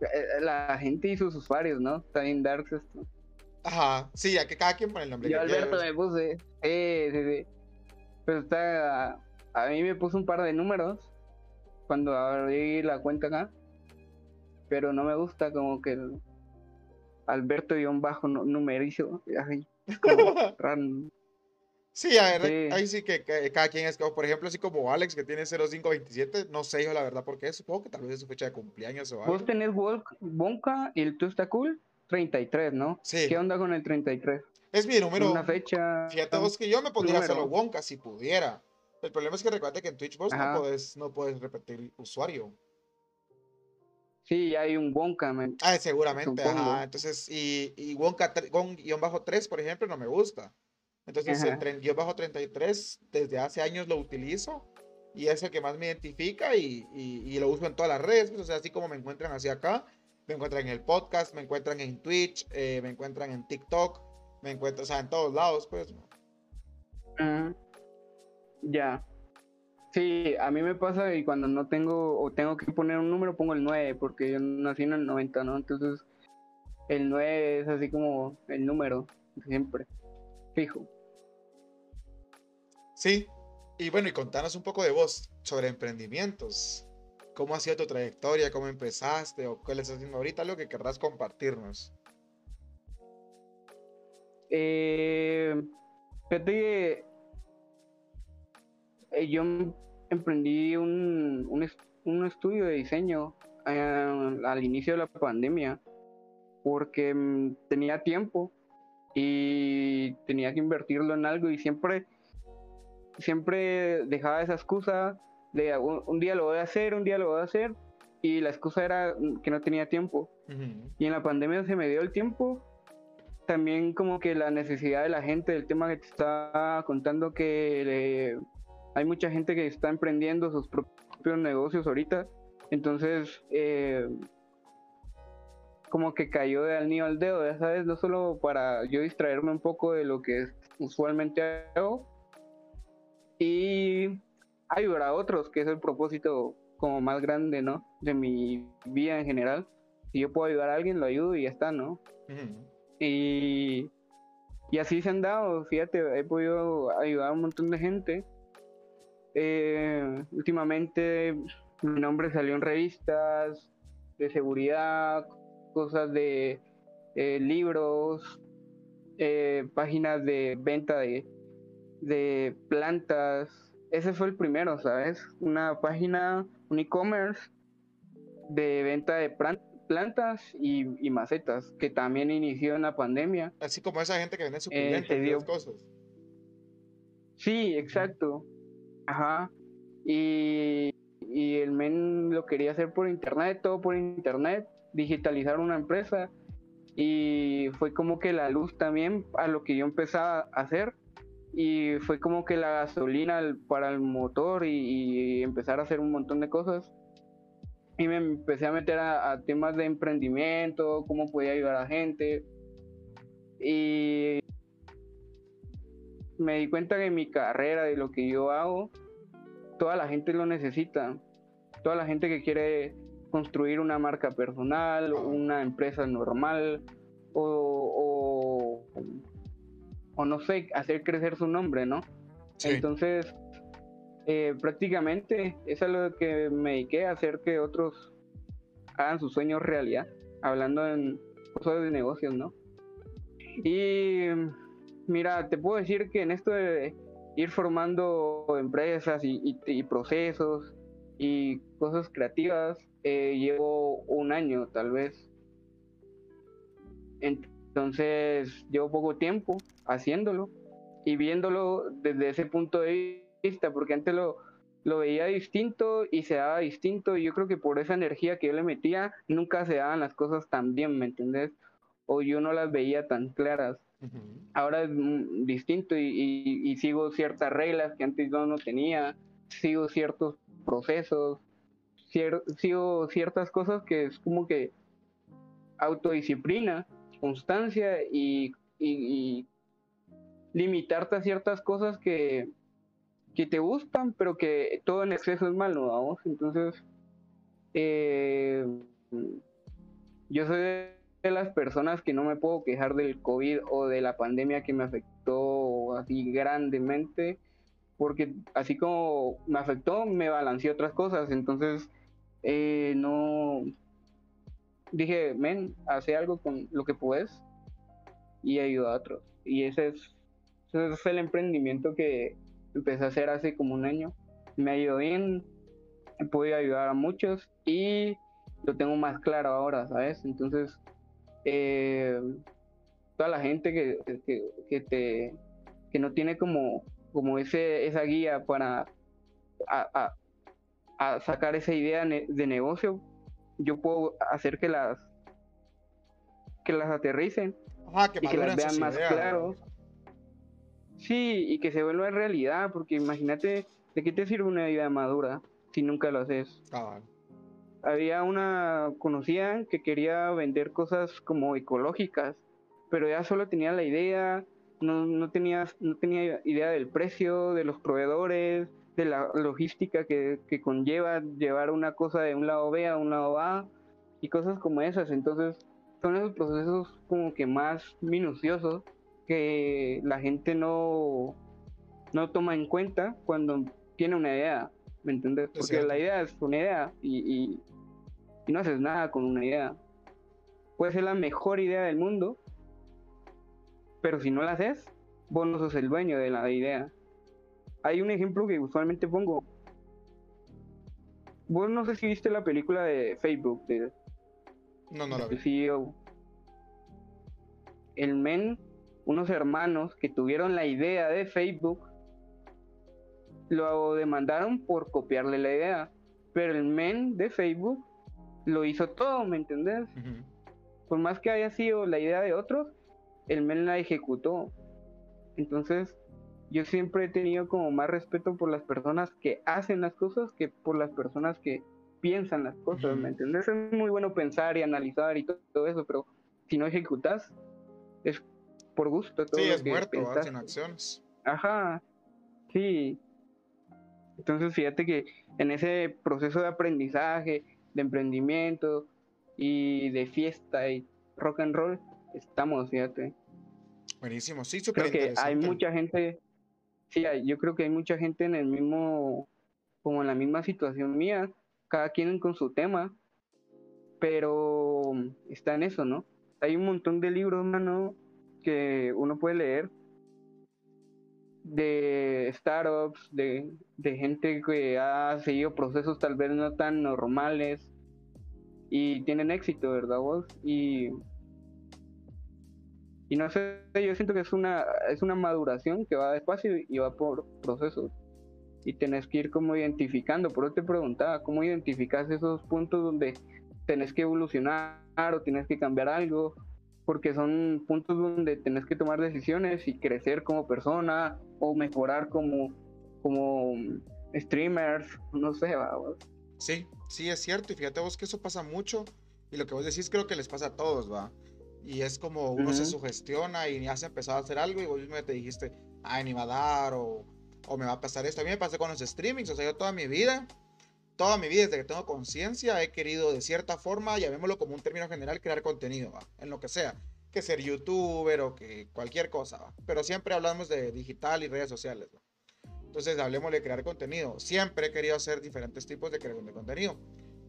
Eh, La gente y sus usuarios, ¿no? Está bien darks esto. Ajá, sí, ya que cada quien pone el nombre. Yo que Alberto quiere. me puse. Sí, sí, sí. Pero está. A mí me puso un par de números cuando abrí la cuenta acá. Pero no me gusta como que el Alberto y un bajo nu- numerizo. Así, como raro. Sí, a ver, Sí. ahí sí que, que cada quien es como, por ejemplo, así como Alex que tiene 0527, no sé yo la verdad por qué, supongo que tal vez es su fecha de cumpleaños o algo. Vos tenés Bonka y el tú está cool. 33, ¿no? Sí. ¿Qué onda con el 33? Es mi número. Una fecha. Fíjate vos que yo me pondría número. solo Wonka si pudiera. El problema es que recuerda que en Twitch vos no puedes, no puedes repetir usuario. Sí, hay un Bonka, man. Ah, seguramente, ajá. Entonces, y, y Wonka bajo 3, por ejemplo, no me gusta. Entonces, el Ajá. tren guion bajo 33, desde hace años lo utilizo. Y es el que más me identifica y, y, y lo uso en todas las redes. pues, o sea, así como me encuentran así acá, me encuentran en el podcast, me encuentran en Twitch, eh, me encuentran en TikTok, me encuentran, o sea, en todos lados, pues. Ujú. Ya. Sí, a mí me pasa y cuando no tengo o tengo que poner un número pongo el 9 porque yo nací en el 90, ¿no? Entonces el 9 es así como el número siempre, fijo. Sí. Y bueno, y contanos un poco de vos sobre emprendimientos. ¿Cómo ha sido tu trayectoria? ¿Cómo empezaste? ¿O qué le estás haciendo ahorita? Algo que querrás compartirnos. Eh, fíjate que eh, yo em- emprendí un, un, un estudio de diseño eh, al inicio de la pandemia porque mm, tenía tiempo y tenía que invertirlo en algo y siempre siempre dejaba esa excusa de un, un día lo voy a hacer, un día lo voy a hacer y la excusa era mm, que no tenía tiempo. Y en la pandemia se me dio el tiempo. También como que la necesidad de la gente, del tema que te estaba contando, que eh, hay mucha gente que está emprendiendo sus propios negocios ahorita. Entonces, eh, como que cayó de al nido al dedo, ya sabes, no solo para yo distraerme un poco de lo que usualmente hago y ayudar a otros, que es el propósito como más grande, ¿no? De mi vida en general si yo puedo ayudar a alguien, lo ayudo y ya está, ¿no? Y, y así se han dado, fíjate, he podido ayudar a un montón de gente. Eh, últimamente mi nombre salió en revistas de seguridad, cosas de eh, libros, eh, páginas de venta de, de plantas. Ese fue el primero, ¿sabes? Una página, un e-commerce de venta de plan- plantas y, y macetas, que también inició en la pandemia. Así como esa gente que vende suculentas y dio- cosas. Sí, exacto. Ajá. Y, y el men lo quería hacer por internet, todo por internet, digitalizar una empresa. Y fue como que la luz también a lo que yo empezaba a hacer. Y fue como que la gasolina para el motor y, y empezar a hacer un montón de cosas. Y me empecé a meter a, a temas de emprendimiento, cómo podía ayudar a la gente. Y me di cuenta que mi carrera, de lo que yo hago, toda la gente lo necesita. Toda la gente que quiere construir una marca personal, una empresa normal, o, o, o no sé, hacer crecer su nombre, ¿no? Sí. Entonces, eh, prácticamente es lo que me dediqué a hacer que otros hagan sus sueños realidad, hablando en cosas de negocios, ¿no? Y mira, te puedo decir que en esto de ir formando empresas y, procesos y cosas creativas, eh, llevo un año tal vez. Entonces, llevo poco tiempo haciéndolo y viéndolo desde ese punto de porque antes lo, lo veía distinto y se daba distinto, y yo creo que por esa energía que yo le metía, nunca se daban las cosas tan bien, ¿me entendés? o yo no las veía tan claras. Ahora es distinto y, sigo ciertas reglas que antes yo no tenía, sigo ciertos procesos, sigo ciertas cosas que es como que autodisciplina, constancia y, limitarte a ciertas cosas que, que te gustan, pero que todo en exceso es malo, vamos. Entonces, eh, yo soy de las personas que no me puedo quejar del COVID o de la pandemia que me afectó así grandemente, porque así como me afectó, me balanceé otras cosas. Entonces, eh, no. Dije, men, hace algo con lo que puedes y ayuda a otros. Y ese es, ese es el emprendimiento que empecé a hacer hace como un año. Me ha ido bien, he podido ayudar a muchos y lo tengo más claro ahora, ¿sabes? Entonces, eh, toda la gente que, que, te, que no tiene como, como ese, esa guía para a, a, sacar esa idea de negocio, yo puedo hacer que las que las aterricen y que las vean más claro. Sí, y que se vuelva realidad, porque imagínate, ¿de qué te sirve una idea madura si nunca lo haces? Había una conocida que quería vender cosas como ecológicas, pero ya solo tenía la idea, no, no, tenía, no tenía idea del precio, de los proveedores, de la logística que, que conlleva llevar una cosa de un lado B a un lado A y cosas como esas. Entonces, son esos procesos como que más minuciosos que la gente no, no toma en cuenta cuando tiene una idea, ¿me entiendes? Porque la idea es una idea y, y, no haces nada con una idea. Puede ser la mejor idea del mundo, pero si no la haces, vos no sos el dueño de la idea. Hay un ejemplo que usualmente pongo. Vos no sé si viste la película de Facebook, de no, no la vi. CEO. El men unos hermanos que tuvieron la idea de Facebook lo demandaron por copiarle la idea. Pero el men de Facebook lo hizo todo, ¿me entendés? Por más que haya sido la idea de otros, el men la ejecutó. Entonces, yo siempre he tenido como más respeto por las personas que hacen las cosas que por las personas que piensan las cosas, ¿me entendés? Es muy bueno pensar y analizar y todo, eso, pero si no ejecutas, es por gusto. Todo sí, es muerto, sin acciones. Ajá, sí. Entonces fíjate que en ese proceso de aprendizaje, de emprendimiento y de fiesta y rock and roll, estamos, fíjate. Buenísimo, sí, súper Creo que hay mucha gente, sí, yo creo que hay mucha gente en el mismo, como en la misma situación mía, cada quien con su tema, pero está en eso, ¿no? Hay un montón de libros, mano, que uno puede leer de startups, de, de gente que ha seguido procesos tal vez no tan normales y tienen éxito, ¿verdad vos? Y, y no sé, yo siento que es una, es una maduración que va despacio y va por procesos. Y tenés que ir como identificando, por eso te preguntaba, ¿cómo identificas esos puntos donde tenés que evolucionar o tienes que cambiar algo? Porque son puntos donde tenés que tomar decisiones y crecer como persona o mejorar como, como streamers, no sé, ¿va? Sí, sí, es cierto, y fíjate vos que eso pasa mucho, y lo que vos decís creo que les pasa a todos, ¿va? Y es como uno se sugestiona y has empezado a hacer algo y vos mismo te dijiste, ay, ni va a dar, o, o me va a pasar esto. A mí me pasó con los streamings, o sea, yo toda mi vida toda mi vida, desde que tengo conciencia, he querido de cierta forma, llamémoslo como un término general, crear contenido, ¿va? en lo que sea, que ser youtuber o que cualquier cosa, ¿va? pero siempre hablamos de digital y redes sociales. ¿va? Entonces, hablemos de crear contenido. Siempre he querido hacer diferentes tipos de creación de contenido.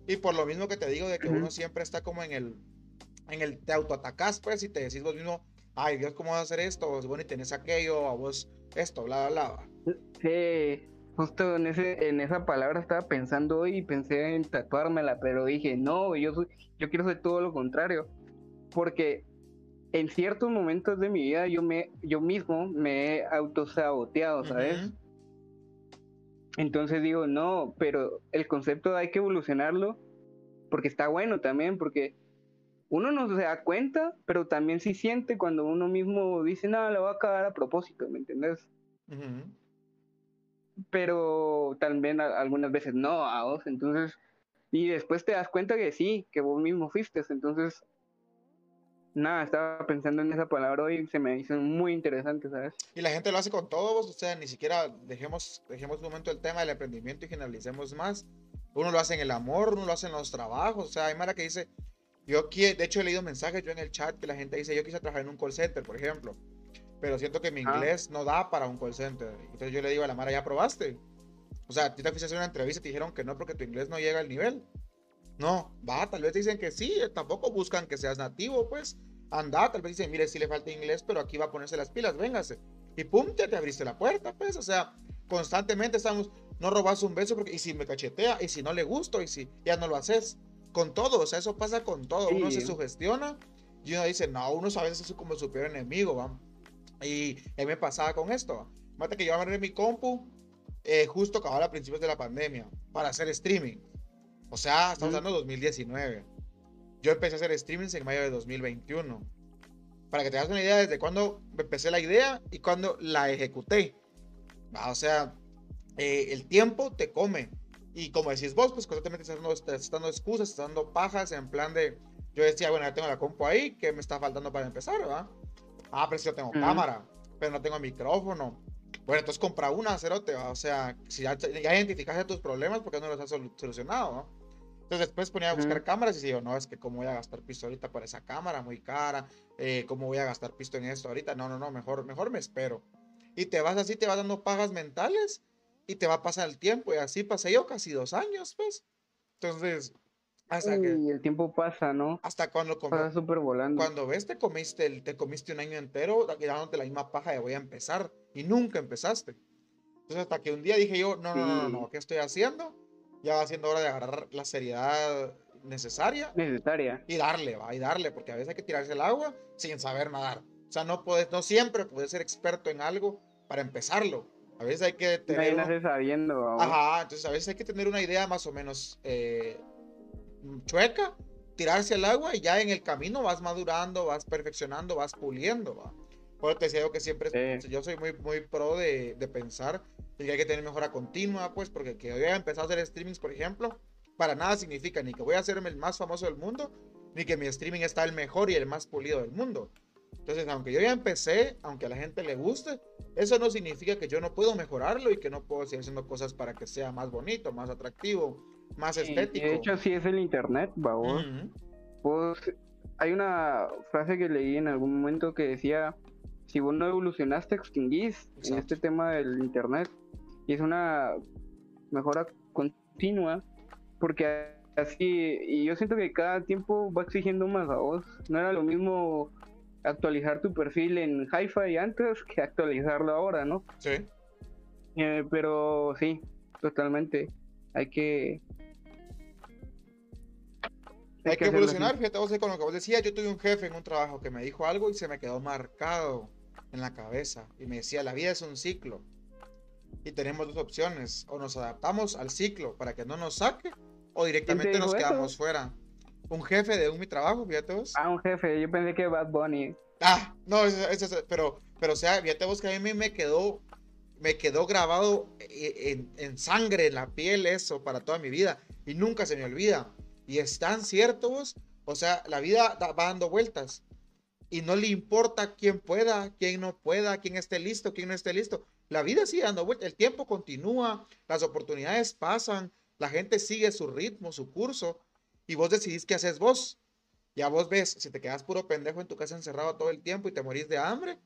Y por lo mismo que te digo, de que uno siempre está como en el, en el, te autoatacás, pues, y te decís vos mismo, ay Dios, ¿cómo vas a hacer esto? Bueno, y tenés aquello, a vos esto, bla, bla, bla. Sí, Justo en, ese, en esa palabra estaba pensando hoy y pensé en tatuármela, pero dije, no, yo, yo quiero hacer todo lo contrario. Porque en ciertos momentos de mi vida yo, me, yo mismo me he autosaboteado, ¿sabes? Entonces digo, no, pero el concepto hay que evolucionarlo porque está bueno también, porque uno no se da cuenta, pero también sí siente cuando uno mismo dice, nada, lo va a cagar a propósito, ¿me entiendes? Pero también algunas veces no, a vos, entonces, y después te das cuenta que sí, que vos mismo fuiste, entonces, nada, estaba pensando en esa palabra hoy se me hizo muy interesante, ¿sabes? Y la gente lo hace con todos, o sea, ni siquiera dejemos, dejemos un momento el tema del emprendimiento y generalicemos más. Uno lo hace en el amor, uno lo hace en los trabajos, o sea, hay Mara que dice, yo, de hecho, he leído mensajes yo en el chat que la gente dice, yo quise trabajar en un call center, por ejemplo, pero siento que mi ah. inglés no da para un call center. Entonces yo le digo a la Mara, ¿ya probaste? O sea, tú te fuiste a hacer una entrevista y te dijeron que no porque tu inglés no llega al nivel. No, va, tal vez dicen que sí, tampoco buscan que seas nativo, pues. Anda, tal vez dicen, mire, sí le falta inglés, pero aquí va a ponerse las pilas, véngase. Y pum, ya te abriste la puerta, pues. O sea, constantemente estamos, no robas un beso porque, y si me cachetea, y si no le gusto, y si ya no lo haces con todo, o sea, eso pasa con todo. Uno se sugestiona y uno dice, no, uno a veces es como su peor enemigo, ¿va? Y a me pasaba con esto. Mate que yo abrí mi compu eh, justo acababa a principios de la pandemia para hacer streaming. O sea, estamos hablando de 2019. Yo empecé a hacer streamings en mayo de 2021. Para que te hagas una idea desde cuando empecé la idea y cuando la ejecuté. O sea, eh, el tiempo te come. Y como decís vos, pues constantemente estás dando, estás dando excusas, estás dando pajas en plan de, yo decía, bueno, ya tengo la compu ahí, ¿qué me está faltando para empezar, verdad? Ah, pero si yo tengo cámara, pero no tengo micrófono. Bueno, entonces compra una, cerote, o sea, si ya, ya identificaste tus problemas, ¿por qué no los has solucionado, no? Entonces después ponía a buscar cámaras y digo, no, es que cómo voy a gastar pisto ahorita por esa cámara, muy cara, eh, cómo voy a gastar pisto en esto ahorita, no, no, no, mejor, mejor me espero. Y te vas así, te vas dando pagas mentales y te va a pasar el tiempo. Y así pasé yo casi dos años, pues. Entonces, hasta que. Y el tiempo pasa, ¿no? Hasta cuando. Pasa súper volando. Cuando ves, te comiste, te comiste un año entero dándote la misma paja de voy a empezar. Y nunca empezaste. Entonces, hasta que un día dije yo, no, no, no, no, ¿qué estoy haciendo? Ya va siendo hora de agarrar la seriedad necesaria. Necesaria. Y darle, va, y darle, porque a veces hay que tirarse el agua sin saber nadar. O sea, no, puedes, no siempre puedes ser experto en algo para empezarlo. A veces hay que tener. Nadie sabiendo. Ajá, entonces a veces hay que tener una idea más o menos eh, chueca, tirarse al agua y ya en el camino vas madurando, vas perfeccionando, vas puliendo. ¿va? Por eso te decía yo que siempre. Yo soy muy, muy pro de, de pensar que hay que tener mejora continua, pues, porque que hoy haya empezado a hacer streamings, por ejemplo, para nada significa ni que voy a ser el más famoso del mundo, ni que mi streaming está el mejor y el más pulido del mundo. Entonces, aunque yo ya empecé, aunque a la gente le guste, eso no significa que yo no puedo mejorarlo y que no puedo seguir haciendo cosas para que sea más bonito, más atractivo, más estético. De hecho, sí es el internet, vamos. Pues hay una frase que leí en algún momento que decía, si vos no evolucionaste, extinguís en este tema del internet. Y es una mejora continua, porque así, y yo siento que cada tiempo va exigiendo más a vos. No era lo mismo actualizar tu perfil en Hi-Fi antes que actualizarlo ahora, ¿no? Sí. Eh, pero sí, totalmente. Hay que. Hay, que, evolucionar, fíjate vos con lo que vos decías, yo tuve un jefe en un trabajo que me dijo algo y se me quedó marcado en la cabeza y me decía, la vida es un ciclo y tenemos dos opciones, o nos adaptamos al ciclo para que no nos saque o directamente nos quedamos fuera. Un jefe de un mi trabajo, fíjate vos. Ah, un jefe, yo pensé que Bad Bunny. Ah, no, eso, pero, pero o sea, fíjate vos que a mí me quedó, me quedó grabado en, en, sangre, en la piel eso para toda mi vida y nunca se me olvida. Y es tan cierto vos, o sea, la vida va dando vueltas y no le importa quién pueda, quién no pueda, quién esté listo, quién no esté listo. La vida sigue dando vueltas, el tiempo continúa, las oportunidades pasan, la gente sigue su ritmo, su curso y vos decidís qué haces vos. Ya vos ves si te quedas puro pendejo en tu casa encerrado todo el tiempo y te morís de hambre,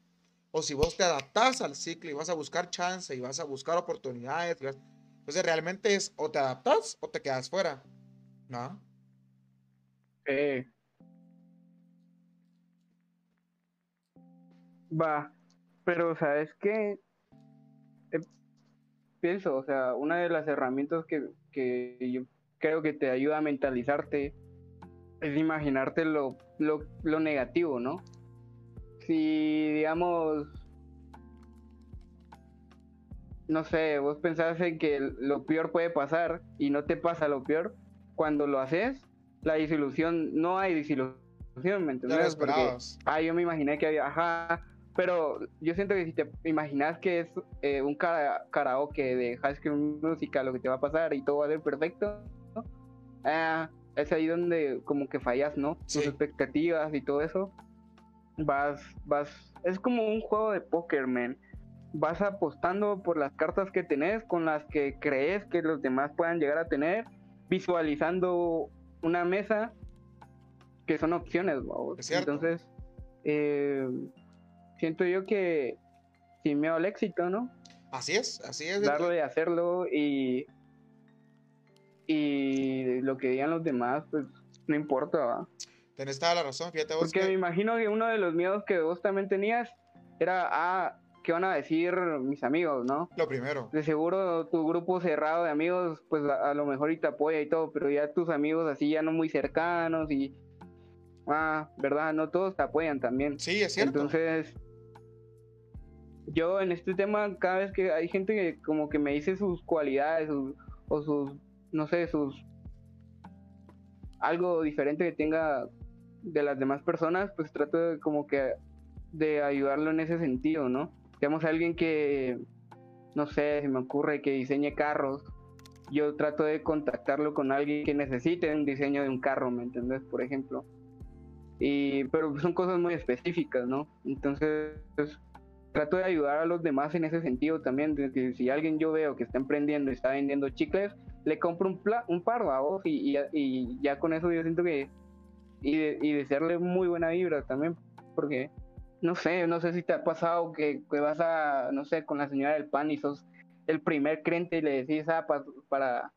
o si vos te adaptás al ciclo y vas a buscar chance y vas a buscar oportunidades. Entonces realmente es o te adaptás o te quedas fuera. ¿No? Eh. Va, pero sabes que eh, pienso, o sea, una de las herramientas que, que yo creo que te ayuda a mentalizarte es imaginarte lo, lo, negativo, ¿no? Si, digamos, no sé, vos pensás en que lo peor puede pasar y no te pasa lo peor, cuando lo haces, la disolución, no hay emoción, ¿me entiendes? Ah, yo me imaginé que había, ajá, pero yo siento que si te imaginas que es eh, un karaoke de High School Musical lo que te va a pasar y todo va a ser perfecto, ah, es ahí donde como que fallas, ¿no? Tus expectativas y todo eso. Vas, vas, es como un juego de póker, man. Vas apostando por las cartas que tenés, con las que crees que los demás puedan llegar a tener, visualizando una mesa que son opciones, Entonces, eh, siento yo que sin miedo al éxito, ¿no? Así es, así es. Darlo de hacerlo y y lo que digan los demás, pues no importa, ¿va? Tenés toda la razón, fíjate vos. Porque me imagino que uno de los miedos que vos también tenías era, ah, ¿qué van a decir mis amigos, no? Lo primero. De seguro tu grupo cerrado de amigos, pues a, lo mejor y te apoya y todo, pero ya tus amigos así ya no muy cercanos y, ah, ¿verdad? No todos te apoyan también. Sí, es cierto. Entonces, yo en este tema, cada vez que hay gente que como que me dice sus cualidades o sus no sé, sus algo diferente que tenga de las demás personas, pues trato de como que de ayudarlo en ese sentido, ¿no? Digamos alguien que, no sé, se me ocurre que diseñe carros, yo trato de contactarlo con alguien que necesite un diseño de un carro, ¿me entiendes? Por ejemplo. Y, pero son cosas muy específicas, ¿no? Entonces, trato de ayudar a los demás en ese sentido también, de que si alguien yo veo que está emprendiendo y está vendiendo chicles, le compro un, un par, vos, y, y, ya con eso yo siento que. Y, y desearle muy buena vibra también, porque no sé, no sé si te ha pasado que, vas a, no sé, con la señora del pan y sos el primer cliente y le decís, ah, para,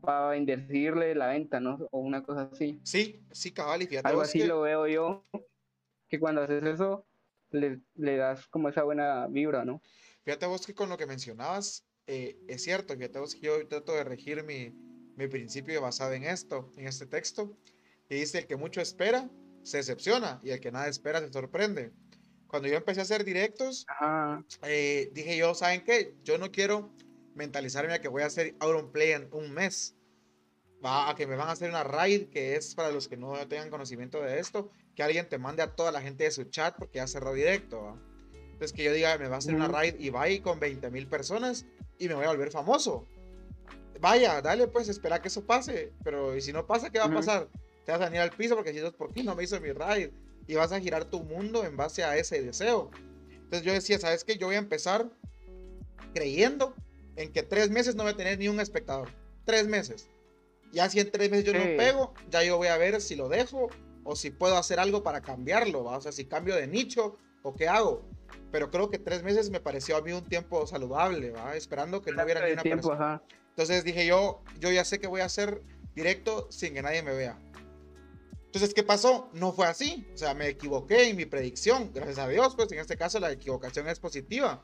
para bendecirle la venta, ¿no? O una cosa así. Sí, sí, cabal, y fíjate. Algo así lo veo yo, que cuando haces eso, le, le das como esa buena vibra, ¿no? Fíjate vos que con lo que mencionabas, eh, es cierto que yo trato de regir mi, mi principio basado en esto, en este texto, y dice, el que mucho espera, se decepciona, y el que nada espera, se sorprende. Cuando yo empecé a hacer directos, eh, dije yo, ¿saben qué? Yo no quiero mentalizarme a que voy a hacer play en un mes. Va, a que me van a hacer una raid, que es para los que no tengan conocimiento de esto, que alguien te mande a toda la gente de su chat porque ya cerró directo. Entonces que yo diga, me va a hacer una raid y va con 20 mil personas y me voy a volver famoso. Vaya, dale pues, espera que eso pase. Pero y si no pasa, ¿qué va a pasar? Te vas a venir al piso porque si es por ti, no me hizo mi raid. Y vas a girar tu mundo en base a ese deseo. Entonces yo decía, ¿sabes qué? Yo voy a empezar creyendo en que tres meses no voy a tener ni un espectador. Tres meses. Ya si en tres meses yo no pego, ya yo voy a ver si lo dejo o si puedo hacer algo para cambiarlo. O sea, si cambio de nicho o qué hago pero creo que tres meses me pareció a mí un tiempo saludable, ¿va? Esperando que no hubiera ni una persona. Entonces dije yo, yo ya sé que voy a hacer directo sin que nadie me vea. Entonces, ¿qué pasó? No fue así. O sea, me equivoqué en mi predicción. Gracias a Dios, pues en este caso la equivocación es positiva.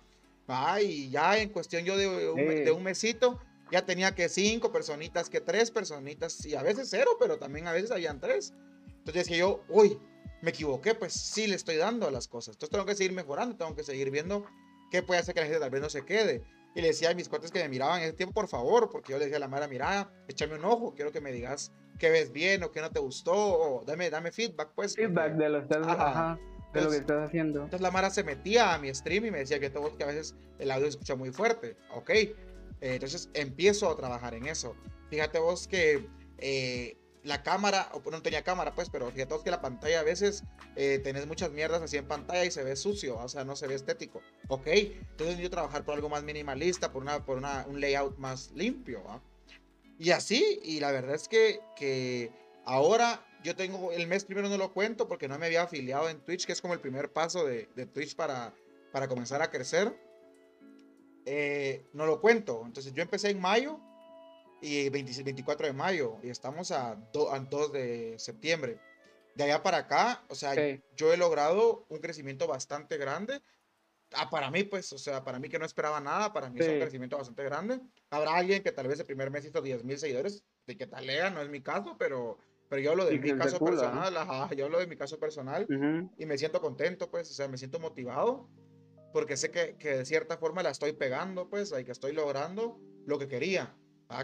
¿va? Y ya en cuestión yo de un, de un mesito, ya tenía que cinco personitas, que tres personitas, y a veces cero, pero también a veces habían tres. Entonces dije yo, uy, me equivoqué, pues sí le estoy dando a las cosas. Entonces tengo que seguir mejorando, tengo que seguir viendo qué puede hacer que la gente tal vez no se quede. Y le decía a mis cuates que me miraban en ese tiempo, por favor, porque yo le decía a la Mara, mira, échame un ojo, quiero que me digas qué ves bien o qué no te gustó, o dame, dame feedback, pues. Feedback de, lo, de lo que estás haciendo. Entonces la Mara se metía a mi stream y me decía que a veces el audio se escucha muy fuerte. Ok, eh, entonces empiezo a trabajar en eso. Fíjate vos que eh, la cámara, o no tenía cámara, pues, pero fíjate que la pantalla a veces eh, tenés muchas mierdas así en pantalla y se ve sucio, o sea, no se ve estético. Ok, entonces yo trabajar por algo más minimalista, por, una, por una, un layout más limpio. Y así, y la verdad es que, que ahora yo tengo, el mes primero no lo cuento porque no me había afiliado en Twitch, que es como el primer paso de, de Twitch para, para comenzar a crecer. Eh, no lo cuento. Entonces yo empecé en mayo y 24 de mayo y estamos a, 2 de septiembre. De allá para acá, o sea, yo he logrado un crecimiento bastante grande. Ah, para mí, pues, o sea, para mí que no esperaba nada, para mí es un crecimiento bastante grande. Habrá alguien que tal vez el primer mes hizo 10 mil seguidores, de que tal lea, no es mi caso, pero, pero yo hablo de mi caso personal, yo hablo de mi caso personal y me siento contento, pues, o sea, me siento motivado porque sé que, que de cierta forma la estoy pegando, pues, y que estoy logrando lo que quería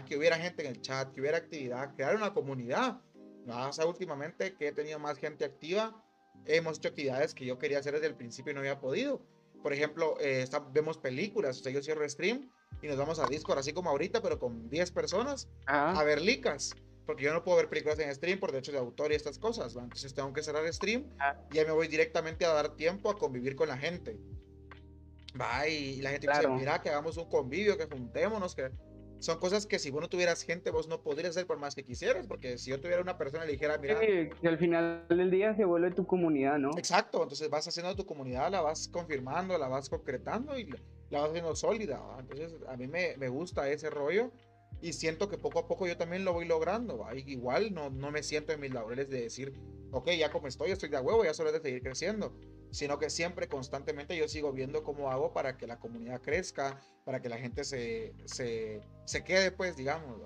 que hubiera gente en el chat, que hubiera actividad, crear una comunidad. O sea, últimamente que he tenido más gente activa, hemos hecho actividades que yo quería hacer desde el principio y no había podido. Por ejemplo, eh, vemos películas, o sea, yo cierro stream y nos vamos a Discord, así como ahorita, pero con 10 personas, a ver licas. Porque yo no puedo ver películas en stream por derechos de autor y estas cosas, Entonces tengo que cerrar stream ah. y ya me voy directamente a dar tiempo a convivir con la gente. Va, y la gente dice, mira, que hagamos un convivio, que juntémonos, que son cosas que si vos no tuvieras gente, vos no podrías hacer por más que quisieras, porque si yo tuviera una persona y le dijera, mira... Sí, al final del día se vuelve tu comunidad, ¿no? Exacto, entonces vas haciendo tu comunidad, la vas confirmando, la vas concretando y la vas haciendo sólida, Entonces a mí me, me, gusta ese rollo y siento que poco a poco yo también lo voy logrando, igual no, no me siento en mis laureles de decir, ok, ya como estoy, estoy de huevo, ya solo es de seguir creciendo sino que siempre constantemente yo sigo viendo cómo hago para que la comunidad crezca, para que la gente se, se, se quede, pues, digamos.